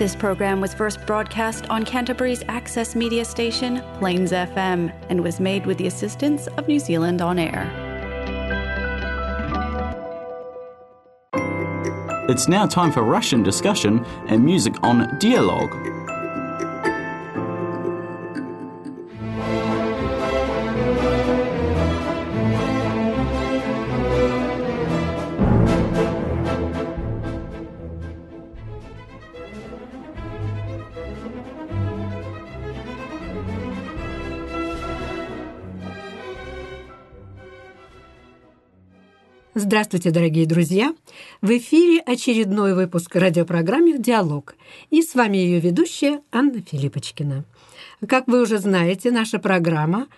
This program was first broadcast on Canterbury's access media station, Plains FM, and was made with the assistance of New Zealand On Air. It's now time for Russian discussion and music on Dialogue. Здравствуйте, дорогие друзья! В эфире очередной выпуск радиопрограммы «Диалог». И с вами ее ведущая Анна Филиппочкина. Как вы уже знаете, наша программа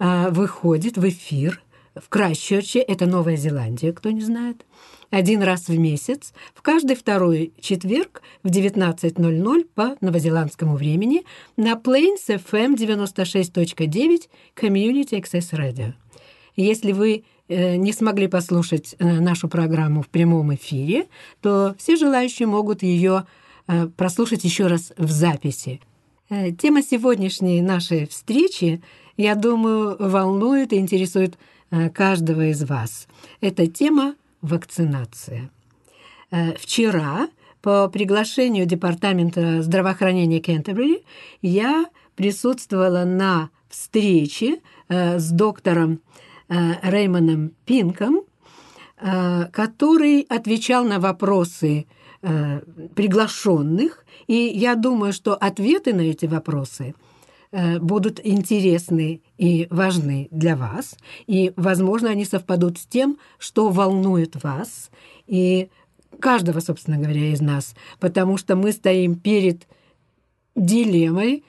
а, выходит в эфир в Крайщерче, это Новая Зеландия, кто не знает, один раз в месяц, в каждый второй четверг в 19.00 по новозеландскому времени на Plains FM 96.9 Community Access Radio. Если вы Э, не смогли послушать э, нашу программу в прямом эфире, то все желающие могут ее э, прослушать еще раз в записи. Тема сегодняшней нашей встречи, я думаю, волнует и интересует каждого из вас. Это тема вакцинация. Вчера по приглашению Департамента здравоохранения Кентербери я присутствовала на встрече с доктором Э, Реймоном Пинком, э, который отвечал на вопросы э, приглашенных, и я думаю, что ответы на эти вопросы будут интересны и важны для вас, и, возможно, они совпадут с тем, что волнует вас и каждого, собственно говоря, из нас, потому что мы стоим перед дилеммой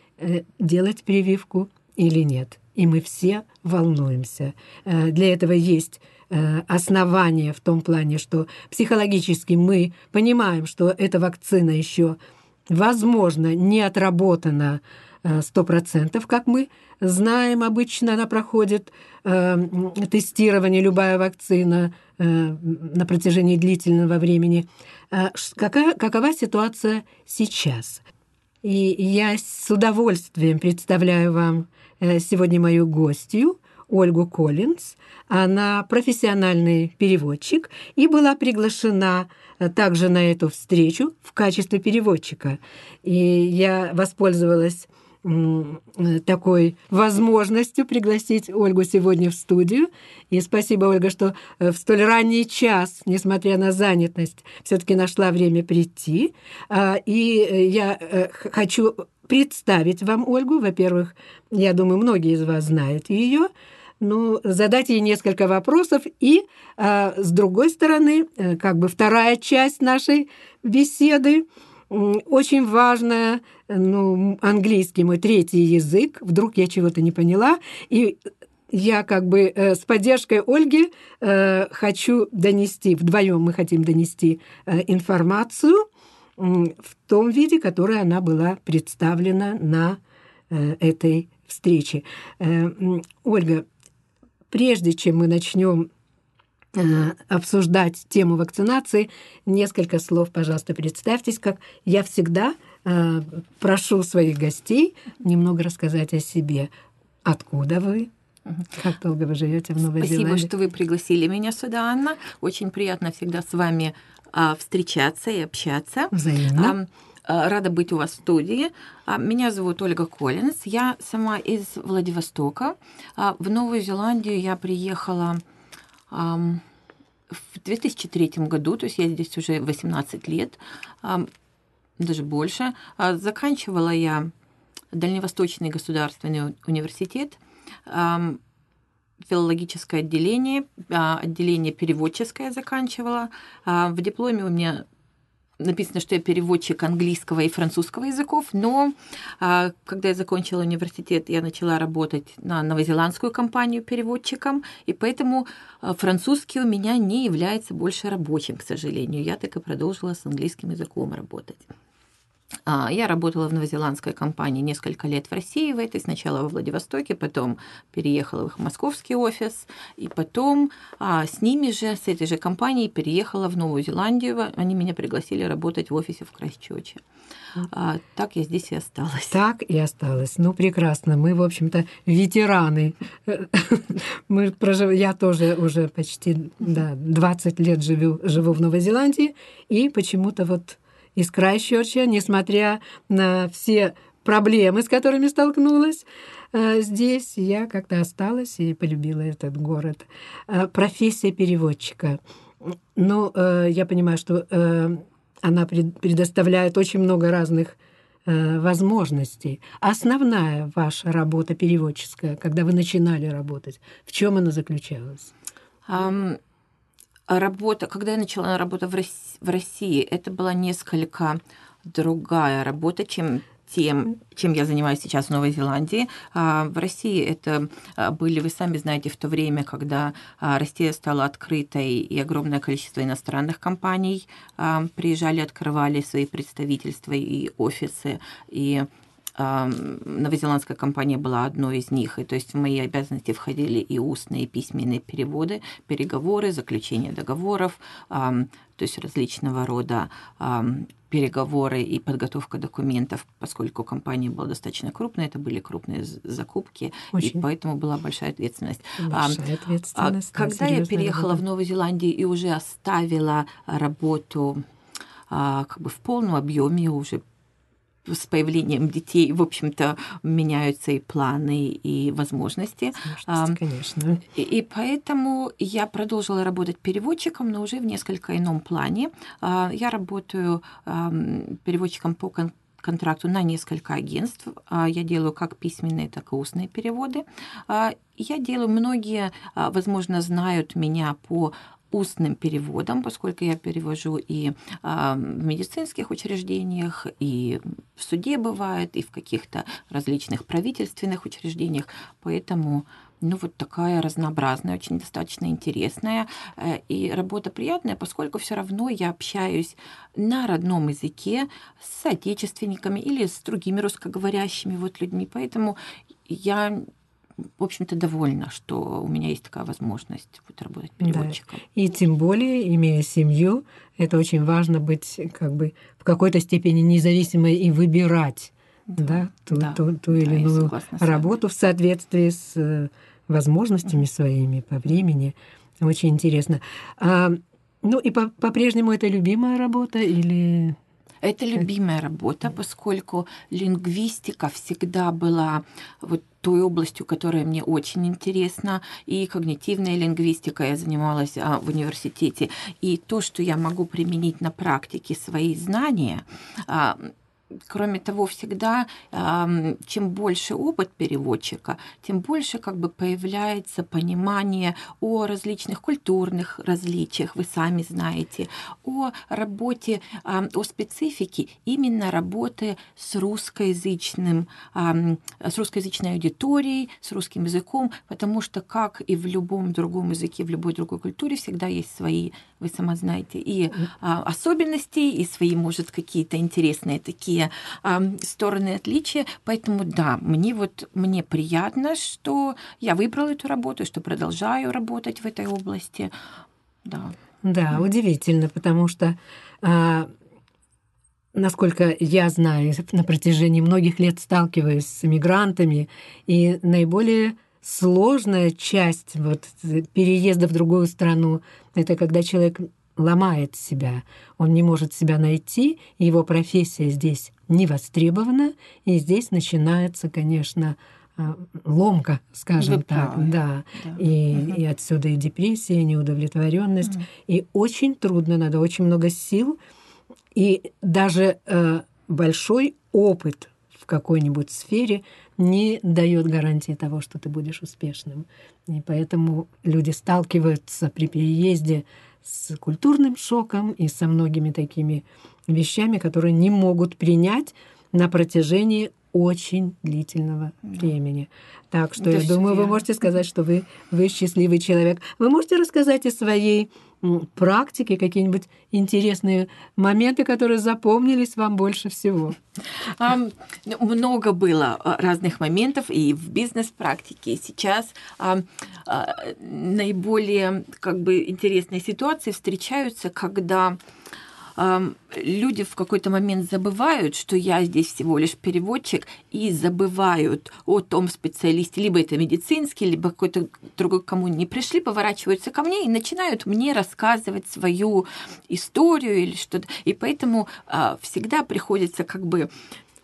делать прививку или нет и мы все волнуемся. Э, для этого есть э, основания в том плане, что психологически мы понимаем, что эта вакцина еще, возможно, не отработана э, сто процентов, как мы знаем, обычно она проходит тестирование, любая вакцина на протяжении длительного времени. Какая, какова ситуация сейчас? И я с удовольствием представляю вам Э, сегодня мою гостью Ольгу Коллинз. Она профессиональный переводчик и была приглашена э, также на эту встречу в качестве переводчика. И я воспользовалась э, такой возможностью пригласить Ольгу сегодня в студию. И спасибо, Ольга, что в столь ранний час, несмотря на занятость, все-таки нашла время прийти. А, и я хочу представить вам Ольгу. Во-первых, я думаю, многие из вас знают ее. Ну, задать ей несколько вопросов. И, э, с другой стороны, э, как бы вторая часть нашей беседы, э, очень важная, ну, английский мой третий язык. Вдруг я чего-то не поняла. И я как бы э, с поддержкой Ольги э, хочу донести, вдвоем мы хотим донести э, информацию в том виде, который она была представлена на э, этой встрече. Э, Ольга, прежде чем мы начнем э, обсуждать тему вакцинации, несколько слов, пожалуйста, представьтесь, как я всегда прошу своих гостей немного рассказать о себе. Откуда вы? Как долго вы живете в Новой Спасибо, Зеландии? что вы пригласили меня сюда, Анна. Очень приятно всегда с вами а, встречаться и общаться. Взаимно. А, рада быть у вас в студии. А, меня зовут Ольга Коллинс. Я сама из Владивостока. В Новую Зеландию я приехала в 2003 году, то есть я здесь уже 18 лет, даже больше. Заканчивала я Дальневосточный государственный университет филологическое отделение, а, отделение переводческое заканчивала. А, в дипломе у меня написано, что я переводчик английского и французского языков, но а, когда я закончила университет, я начала работать на новозеландскую компанию переводчиком, и поэтому французский у меня не является больше рабочим, к сожалению. Я так и продолжила с английским языком работать. А, я работала в новозеландской компании несколько лет в России в этой, сначала во Владивостоке, потом переехала в их московский офис, и потом а, с ними же, с этой же компанией переехала в Новую Зеландию. Они меня пригласили работать в офисе в Крайсчоче. А, так я здесь и осталась. Так и осталась. Ну, прекрасно. Мы, в общем-то, ветераны. Мы прожив... Я тоже уже почти да, 20 лет живу, живу в Новой Зеландии, и почему-то вот из Крайщерча, несмотря на все проблемы, с которыми столкнулась, э, здесь я как-то осталась и полюбила этот город. Э, профессия переводчика. Ну, э, я понимаю, что она предоставляет очень много разных возможностей. Основная ваша работа переводческая, когда вы начинали работать, в чем она заключалась? Работа, когда я начала работу в России, в России, это была несколько другая работа, чем тем, чем я занимаюсь сейчас в Новой Зеландии. А, в России это а, были, вы сами знаете, в то время, когда а, Россия стала открытой и огромное количество иностранных компаний приезжали, открывали свои представительства и офисы, и новозеландская компания была одной из них, и то есть в мои обязанности входили и устные, и письменные переводы, переговоры, заключение договоров, то есть различного рода переговоры и подготовка документов, поскольку компания была достаточно крупная, это были крупные закупки, Очень. и поэтому была большая ответственность. Большая ответственность. Когда я переехала работа. в Новую Зеландию и уже оставила работу как бы в полном объеме, уже с появлением детей, в общем-то, меняются и планы, и возможности. возможности конечно. И, и поэтому я продолжила работать переводчиком, но уже в несколько ином плане. А, я работаю переводчиком по контракту на несколько агентств. А, я делаю как письменные, так и устные переводы. А, я делаю, многие, возможно, знают меня по устным переводом, поскольку я перевожу и а, в медицинских учреждениях, и в суде бывает, и в каких-то различных правительственных учреждениях. Поэтому ну, вот такая разнообразная, очень достаточно интересная э, и работа приятная, поскольку все равно я общаюсь на родном языке с соотечественниками или с другими русскоговорящими вот людьми. Поэтому я в общем-то, довольна, что у меня есть такая возможность вот, работать переводчиком. Да. И тем более, имея семью, это очень важно быть как бы в какой-то степени независимой и выбирать да, да, ту, да. ту, ту или иную работу в соответствии с э, возможностями своими по времени. Очень интересно. А, ну и по- по-прежнему это любимая работа или это любимая работа, поскольку лингвистика всегда была вот той областью, которая мне очень интересна, и когнитивная лингвистика я занималась а, в университете, и то, что я могу применить на практике свои знания, а, кроме того, всегда, чем больше опыт переводчика, тем больше как бы появляется понимание о различных культурных различиях, вы сами знаете, о работе, о специфике именно работы с русскоязычным, с русскоязычной аудиторией, с русским языком, потому что, как и в любом другом языке, в любой другой культуре, всегда есть свои, вы сама знаете, и особенности, и свои, может, какие-то интересные такие разные э, стороны отличия. Поэтому да, мне вот мне приятно, что я выбрала эту работу, что продолжаю работать в этой области. Да. Да, удивительно, потому что а, насколько я знаю, на протяжении многих лет сталкиваюсь с иммигрантами, и наиболее сложная часть вот переезда в другую страну — это когда человек ломает себя, он не может себя найти, его профессия здесь не востребована, и здесь начинается, конечно, а, ломка, скажем Вы так, правы. да, да. И, угу. и отсюда и депрессия, и неудовлетворенность, угу. и очень трудно, надо очень много сил, и даже э, большой опыт в какой-нибудь сфере не дает гарантии того, что ты будешь успешным. И поэтому люди сталкиваются при переезде с культурным шоком и со многими такими вещами, которые не могут принять на протяжении очень длительного да. времени. Так что Это я думаю, верно. вы можете сказать, что вы, вы счастливый человек. Вы можете рассказать о своей практики, какие-нибудь интересные моменты, которые запомнились вам больше всего? Много было а, разных моментов и в бизнес-практике, сейчас um, uh, наиболее как бы интересные ситуации встречаются, когда люди в какой-то момент забывают, что я здесь всего лишь переводчик, и забывают о том специалисте, либо это медицинский, либо какой-то другой, кому не пришли, поворачиваются ко мне и начинают мне рассказывать свою историю или что-то. И поэтому а, всегда приходится как бы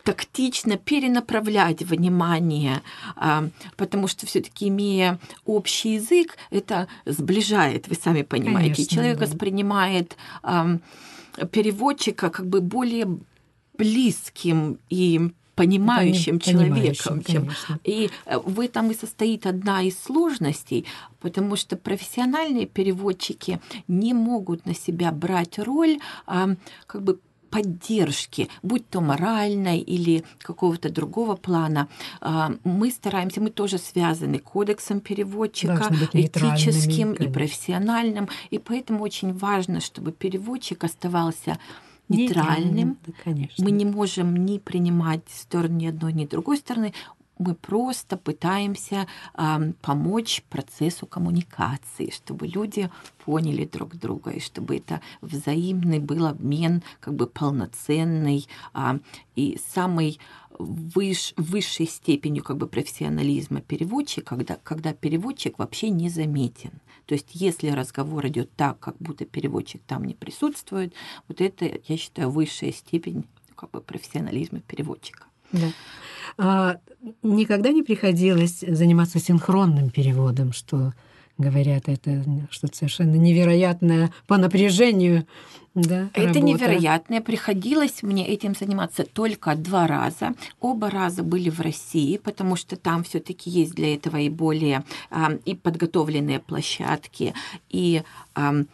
тактично перенаправлять внимание, а, потому что все-таки имея общий язык, это сближает, вы сами понимаете. Конечно, Человек да. воспринимает переводчика как бы более близким и понимающим Пони- человеком. Чем... И э, в этом и состоит одна из сложностей, потому что профессиональные переводчики не могут на себя брать роль а, как бы поддержки, будь то моральной или какого-то другого плана. А, мы стараемся, мы тоже связаны кодексом переводчика, этическим и профессиональным, и поэтому очень важно, чтобы переводчик оставался нейтральным. Да, конечно. Мы не можем ни принимать сторону ни одной, ни другой стороны мы просто пытаемся э, помочь процессу коммуникации, чтобы люди поняли друг друга, и чтобы это взаимный был обмен как бы полноценный э, и самый выш, высшей степенью как бы профессионализма переводчика, когда, когда переводчик вообще не заметен. То есть если разговор идет так, как будто переводчик там не присутствует, вот это, я считаю, высшая степень как бы профессионализма переводчика. Да. А, никогда не приходилось заниматься синхронным переводом, что говорят, это что-то совершенно невероятное по напряжению. Да, это работа. невероятное. Приходилось мне этим заниматься только два раза. Оба раза были в России, потому что там все-таки есть для этого и более а, и подготовленные площадки, и как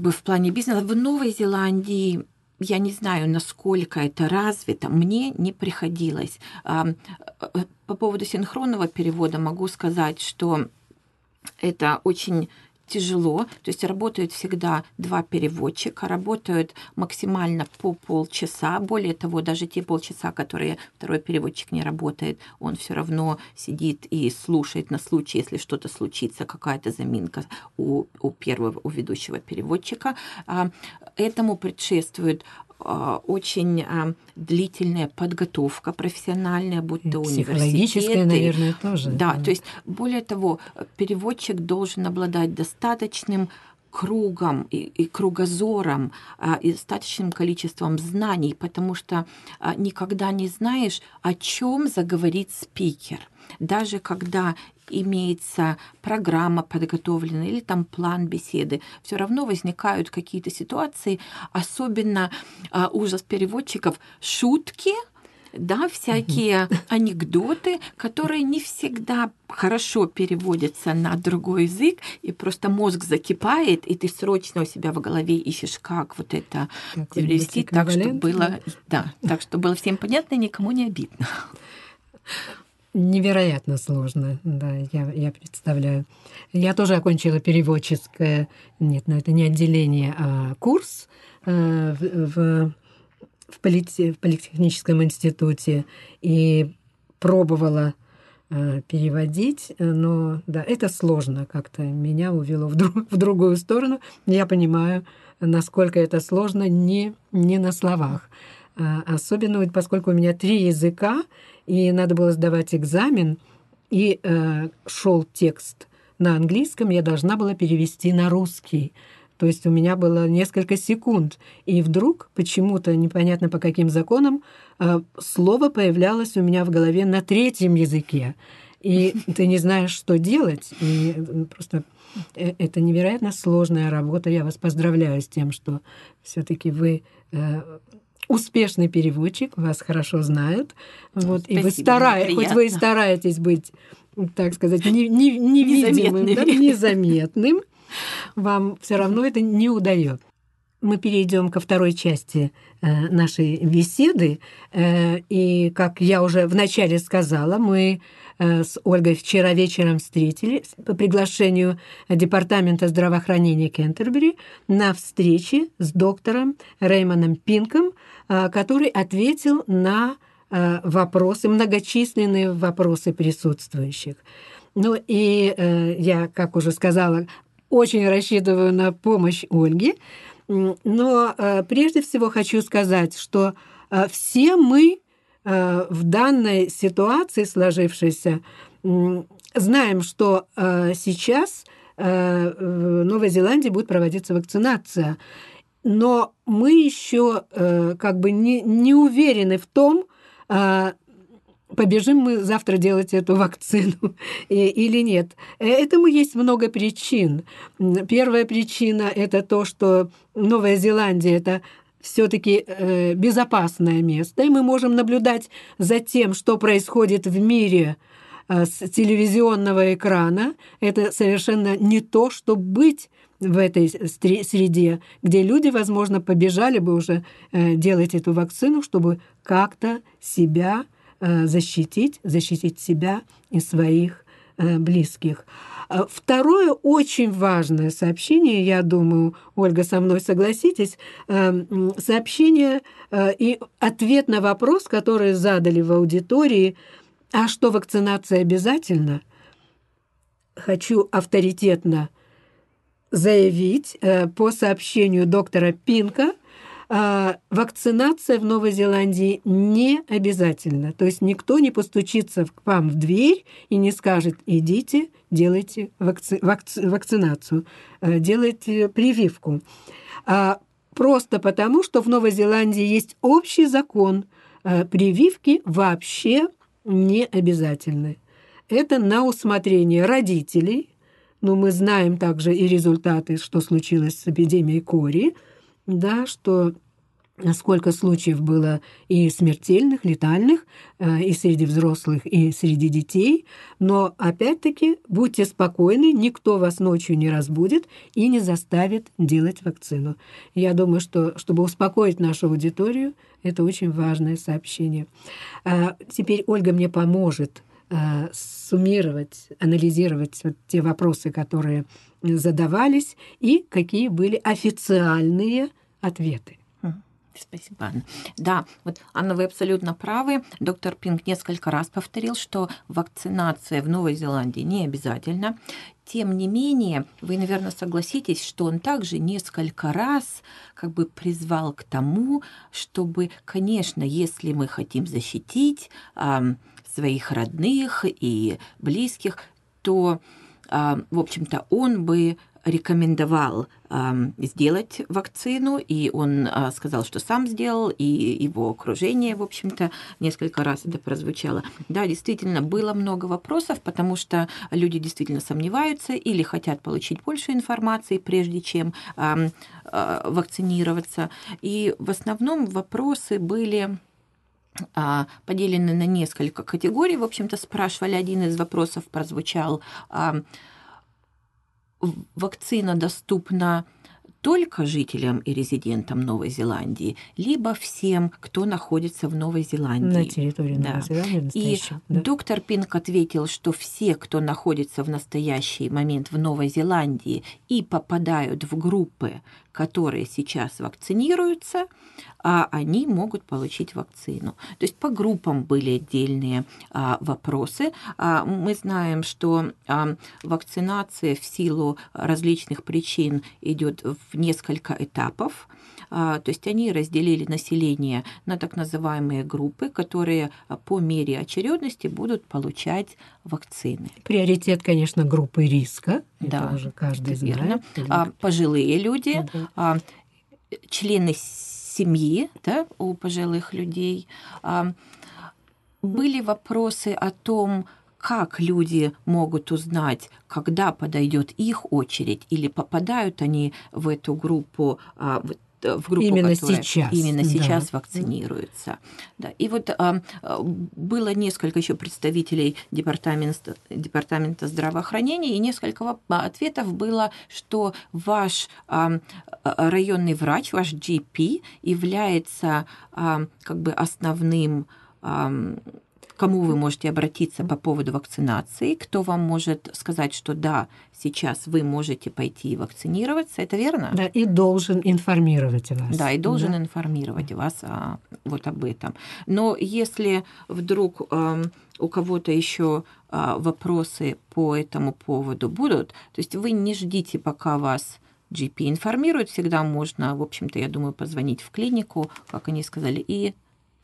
бы в плане бизнеса. В Новой Зеландии я не знаю, насколько это развито, мне не приходилось. Э, по поводу синхронного перевода могу сказать, что это очень тяжело, то есть работают всегда два переводчика, работают максимально по полчаса. Более того, даже те полчаса, которые второй переводчик не работает, он все равно сидит и слушает на случай, если что-то случится, какая-то заминка у, у первого, у ведущего переводчика. А, этому предшествует очень а, длительная подготовка профессиональная, будь то университеты. наверное, тоже. Да, то есть, более того, переводчик должен обладать достаточным кругом и, и кругозором а, и достаточным количеством знаний, потому что никогда не знаешь, о чем заговорит спикер. Даже когда имеется программа подготовлена или там план беседы, все равно возникают какие-то ситуации, особенно а, ужас переводчиков, шутки, да, всякие анекдоты, которые не всегда хорошо переводятся на другой язык, и просто мозг закипает, и ты срочно у себя в голове ищешь, как вот это перевести. так, чтобы было, да, так, чтобы было всем понятно и никому не обидно. Невероятно сложно, да, я, я представляю. Я тоже окончила переводческое, нет, но это не отделение, а курс э, в, в, полите, в Политехническом институте и пробовала э, переводить, но да, это сложно как-то. Меня увело в, друг, в другую сторону. Я понимаю, насколько это сложно не, не на словах. А, особенно поскольку у меня три языка, и надо было сдавать экзамен, и э, шел текст на английском, я должна была перевести на русский. То есть у меня было несколько секунд, и вдруг почему-то непонятно по каким законам э, слово появлялось у меня в голове на третьем языке, и ты не знаешь, что делать, и просто э, это невероятно сложная работа. Я вас поздравляю с тем, что все-таки вы э, успешный переводчик, вас хорошо знают. Вот, Спасибо, и вы стараетесь, хоть вы и стараетесь быть, так сказать, не, не, невидимым, незаметным. Да, незаметным, вам все равно это не удается. мы перейдем ко второй части э, нашей беседы. Э, и, как я уже вначале сказала, мы э, с Ольгой вчера вечером встретились по приглашению Департамента здравоохранения Кентербери на встрече с доктором Реймоном Пинком, который ответил на вопросы, многочисленные вопросы присутствующих. Ну и я, как уже сказала, очень рассчитываю на помощь Ольги. Но э, прежде всего хочу сказать, что э, все мы э, в данной ситуации сложившейся знаем, что сейчас в Новой Зеландии будет проводиться вакцинация. Но мы еще как бы не, не уверены в том, побежим мы завтра делать эту вакцину или нет. Этому есть много причин. Первая причина – это то, что Новая Зеландия – это все-таки э, безопасное место, и мы можем наблюдать за тем, что происходит в мире э, с телевизионного экрана. Это совершенно не то, чтобы быть в этой среде, где люди, возможно, побежали бы уже э, делать эту вакцину, чтобы как-то себя Э, защитить, защитить себя и своих э, близких. Э, второе очень важное сообщение, я думаю, Ольга, со мной согласитесь, сообщение и ответ на вопрос, который задали в аудитории, а что вакцинация обязательно? Хочу авторитетно заявить по сообщению доктора Пинка – а, вакцинация в Новой Зеландии не обязательна. То есть никто не постучится к вам в дверь и не скажет, идите, делайте вакци... Вакци... вакцинацию, э, делайте прививку. А просто потому, что в Новой Зеландии есть общий закон, э, прививки вообще не обязательны. Это на усмотрение родителей, но мы знаем также и результаты, что случилось с эпидемией кори, да, что сколько случаев было и смертельных, летальных, э, и среди взрослых, и среди детей. Но, опять-таки, будьте спокойны, никто вас ночью не разбудит и не заставит делать вакцину. Я думаю, что, чтобы успокоить нашу аудиторию, это очень важное сообщение. А теперь Ольга мне поможет э, суммировать, анализировать вот те вопросы, которые задавались, и какие были официальные ответы. Спасибо, Анна. Да, вот, Анна, вы абсолютно правы. Доктор Пинг несколько раз повторил, что вакцинация в Новой Зеландии не обязательна. Тем не менее, вы, наверное, согласитесь, что он также несколько раз как бы призвал к тому, чтобы, конечно, если мы хотим защитить своих родных и близких, то, э, в общем-то, он бы рекомендовал э, сделать вакцину, и он э, сказал, что сам сделал, и его окружение, в общем-то, несколько раз это прозвучало. Да, действительно, было много вопросов, потому что люди действительно сомневаются или хотят получить больше информации, прежде чем вакцинироваться. И в основном вопросы были поделены на несколько категорий. В общем-то, спрашивали, один из вопросов прозвучал, вакцина доступна только жителям и резидентам Новой Зеландии, либо всем, кто находится в Новой Зеландии. На территории да. Новой Зеландии. И да. доктор Пинк ответил, что все, кто находится в настоящий момент в Новой Зеландии и попадают в группы, которые сейчас вакцинируются, а они могут получить вакцину. То есть по группам были отдельные а, вопросы. А, мы знаем, что а, вакцинация в силу различных причин идет в несколько этапов. То есть они разделили население на так называемые группы, которые по мере очередности будут получать вакцины. Приоритет, конечно, группы риска. Да, Это уже каждый знает. Верно. Пожилые люди, угу. члены семьи да, у пожилых людей. Были вопросы о том, как люди могут узнать, когда подойдет их очередь, или попадают они в эту группу, в группу, именно которая сейчас, именно да. сейчас вакцинируется. Да. И вот а, а, было несколько еще представителей департамента, департамента здравоохранения, и несколько ответов было, что ваш а, районный врач, ваш GP является а, как бы основным а, кому вы можете обратиться по поводу вакцинации, кто вам может сказать, что да, сейчас вы можете пойти вакцинироваться, это верно? Да, и должен информировать вас. Да, и должен да. информировать вас а, вот об этом. Но если вдруг а, у кого-то еще а, вопросы по этому поводу будут, то есть вы не ждите, пока вас GP информирует, всегда можно, в общем-то, я думаю, позвонить в клинику, как они сказали, и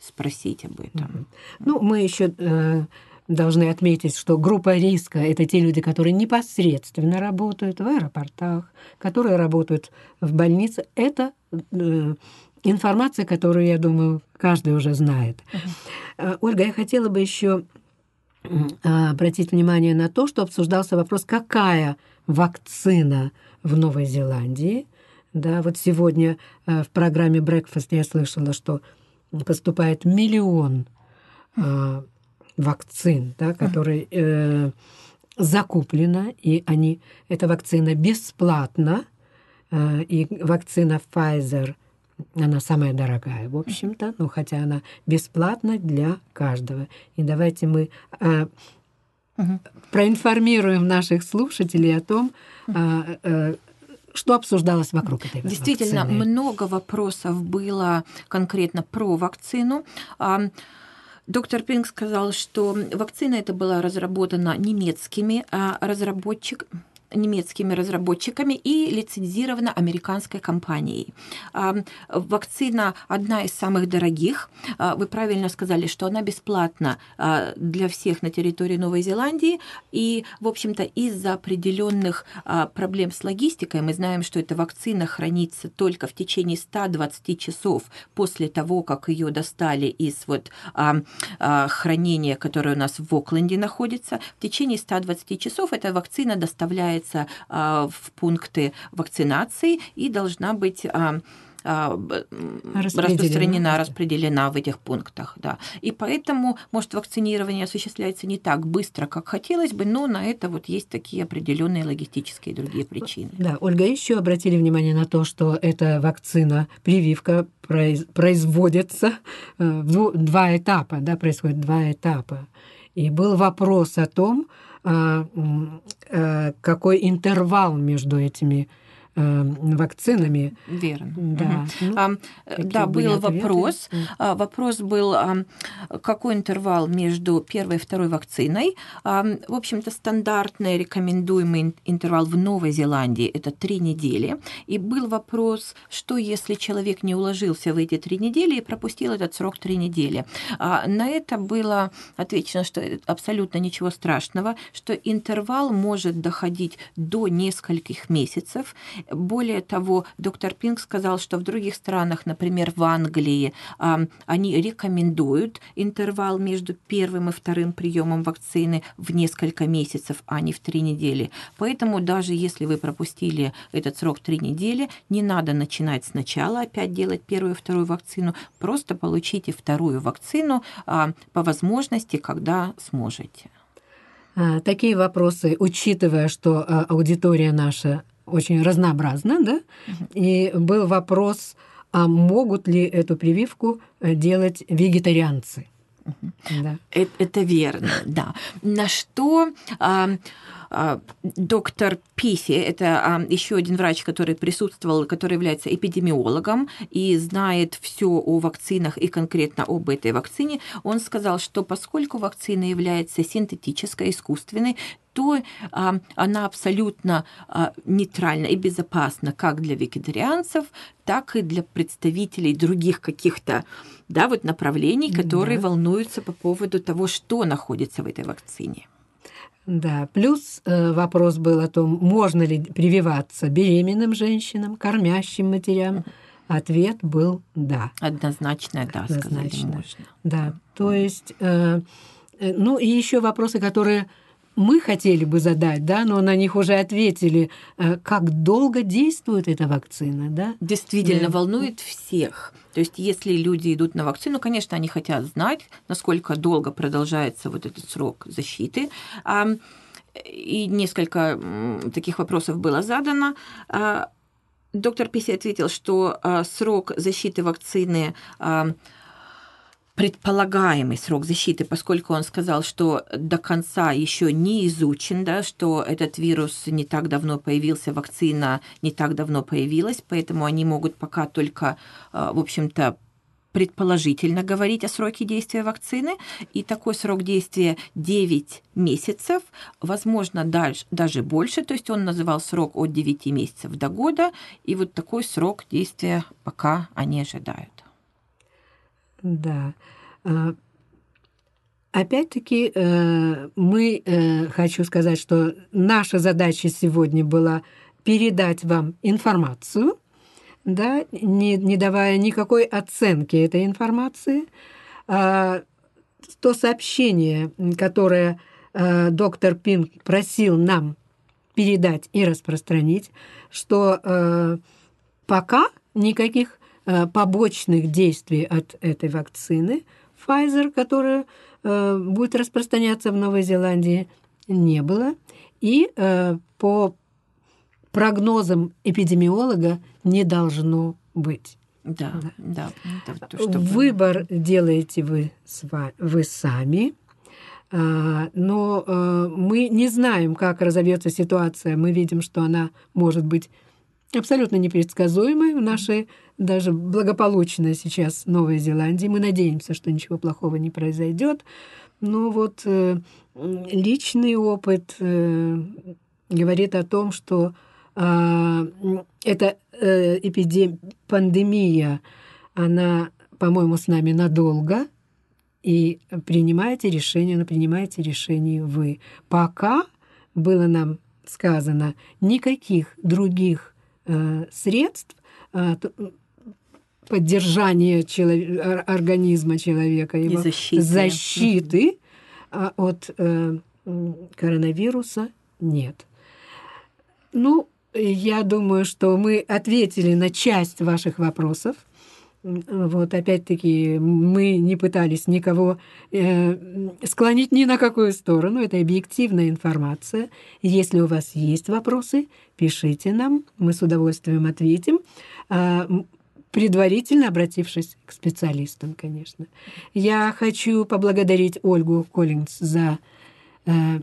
спросить об этом. Ну, мы еще э, должны отметить, что группа риска – это те люди, которые непосредственно работают в аэропортах, которые работают в больнице. Это э, информация, которую, я думаю, каждый уже знает. Uh-huh. Ольга, я хотела бы еще обратить внимание на то, что обсуждался вопрос, какая вакцина в Новой Зеландии. Да, вот сегодня в программе Breakfast я слышала, что поступает миллион э, вакцин, да, которые э, закуплено, и они, эта вакцина бесплатна, э, и вакцина Pfizer, она самая дорогая, в общем-то, ну, хотя она бесплатна для каждого. И давайте мы э, проинформируем наших слушателей о том, э, э, что обсуждалось вокруг этой Действительно, вакцины? много вопросов было конкретно про вакцину. Доктор Пинг сказал, что вакцина эта была разработана немецкими разработчиками немецкими разработчиками и лицензирована американской компанией. Вакцина одна из самых дорогих. Вы правильно сказали, что она бесплатна для всех на территории Новой Зеландии. И, в общем-то, из-за определенных проблем с логистикой мы знаем, что эта вакцина хранится только в течение 120 часов после того, как ее достали из вот хранения, которое у нас в Окленде находится. В течение 120 часов эта вакцина доставляется отправляется в пункты вакцинации и должна быть распространена, распределена в этих пунктах. Да. И поэтому, может, вакцинирование осуществляется не так быстро, как хотелось бы, но на это вот есть такие определенные логистические и другие причины. Да, Ольга, еще обратили внимание на то, что эта вакцина, прививка производится в два этапа, да, происходит два этапа. И был вопрос о том, а, э, какой интервал между этими вакцинами. Верно. Да, угу. ну, а, да был вопрос. А, вопрос был, какой интервал между первой и второй вакциной. В общем-то, стандартный рекомендуемый интервал в Новой Зеландии – это три недели. И был вопрос, что если человек не уложился в эти три недели и пропустил этот срок три недели. А, на это было отвечено, что абсолютно ничего страшного, что интервал может доходить до нескольких месяцев, более того, доктор Пинг сказал, что в других странах, например, в Англии, они рекомендуют интервал между первым и вторым приемом вакцины в несколько месяцев, а не в три недели. Поэтому даже если вы пропустили этот срок три недели, не надо начинать сначала опять делать первую и вторую вакцину, просто получите вторую вакцину по возможности, когда сможете. А, такие вопросы, учитывая, что а, аудитория наша очень разнообразно, да, и был вопрос, а могут ли эту прививку э, делать вегетарианцы? Да. Это, это верно, да. На что а, а, доктор Писи, это а, еще один врач, который присутствовал, который является эпидемиологом и знает все о вакцинах и конкретно об этой вакцине, он сказал, что поскольку вакцина является синтетической, искусственной, то а, она абсолютно а, нейтральна и безопасна как для вегетарианцев, так и для представителей других каких-то да, вот направлений, которые да. волнуются по поводу того, что находится в этой вакцине. Да, плюс э, вопрос был о том, можно ли прививаться беременным женщинам, кормящим матерям. Ответ был да. Однозначно да, Однозначно. сказали можно. Да, то есть, э, э, ну и еще вопросы, которые мы хотели бы задать, да, но на них уже ответили, э, как долго действует эта вакцина, да? Действительно да. волнует всех. То есть, если люди идут на вакцину, конечно, они хотят знать, насколько долго продолжается вот этот срок защиты. И несколько таких вопросов было задано. А, доктор Писи ответил, что а, срок защиты вакцины предполагаемый срок защиты, поскольку он сказал, что до конца еще не изучен, да, что этот вирус не так давно появился, вакцина не так давно появилась, поэтому они могут пока только, а, в общем-то, предположительно говорить о сроке действия вакцины, и такой срок действия 9 месяцев, возможно, дальше, даже больше, то есть он называл срок от 9 месяцев до года, и вот такой срок действия пока они ожидают. Да. А, опять-таки, э, мы, э, хочу сказать, что наша задача сегодня была передать вам информацию, да, не, не давая никакой оценки этой информации. А, то сообщение, которое а, доктор Пинк просил нам передать и распространить, что пока никаких побочных действий от этой вакцины Pfizer, которая а, будет распространяться в Новой Зеландии, не было. И а, по прогнозам эпидемиолога не должно быть. Да, да. да то, что Выбор делаете вы, вы сами. А, но мы не знаем, как разовьется ситуация. Мы видим, что она может быть абсолютно непредсказуемой в нашей даже благополучной сейчас Новой Зеландии. Мы надеемся, что ничего плохого не произойдет. Но вот э, личный опыт э, говорит о том, что а, эта э, эпидемия, пандемия, она, по-моему, с нами надолго, и принимаете решение, но принимаете решение вы. Пока было нам сказано никаких других э, средств поддержания человек, организма человека, его и защиты, защиты а от э, коронавируса нет. Ну, я думаю, что мы ответили на часть ваших вопросов. Вот опять-таки мы не пытались никого э, склонить ни на какую сторону. Это объективная информация. Если у вас есть вопросы, пишите нам, мы с удовольствием ответим. Э, предварительно обратившись к специалистам, конечно. Я хочу поблагодарить Ольгу Коллинз за э,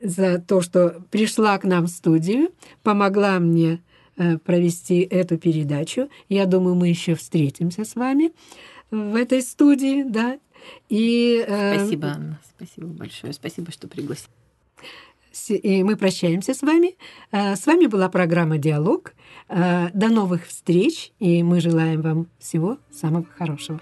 за то, что пришла к нам в студию, помогла мне э, провести эту передачу. Я думаю, мы еще встретимся с вами в этой студии, да. И, э, спасибо, Анна, спасибо большое, спасибо, что пригласили. И мы прощаемся с вами. Э, с вами была программа «Диалог». До новых встреч, и мы желаем вам всего самого хорошего.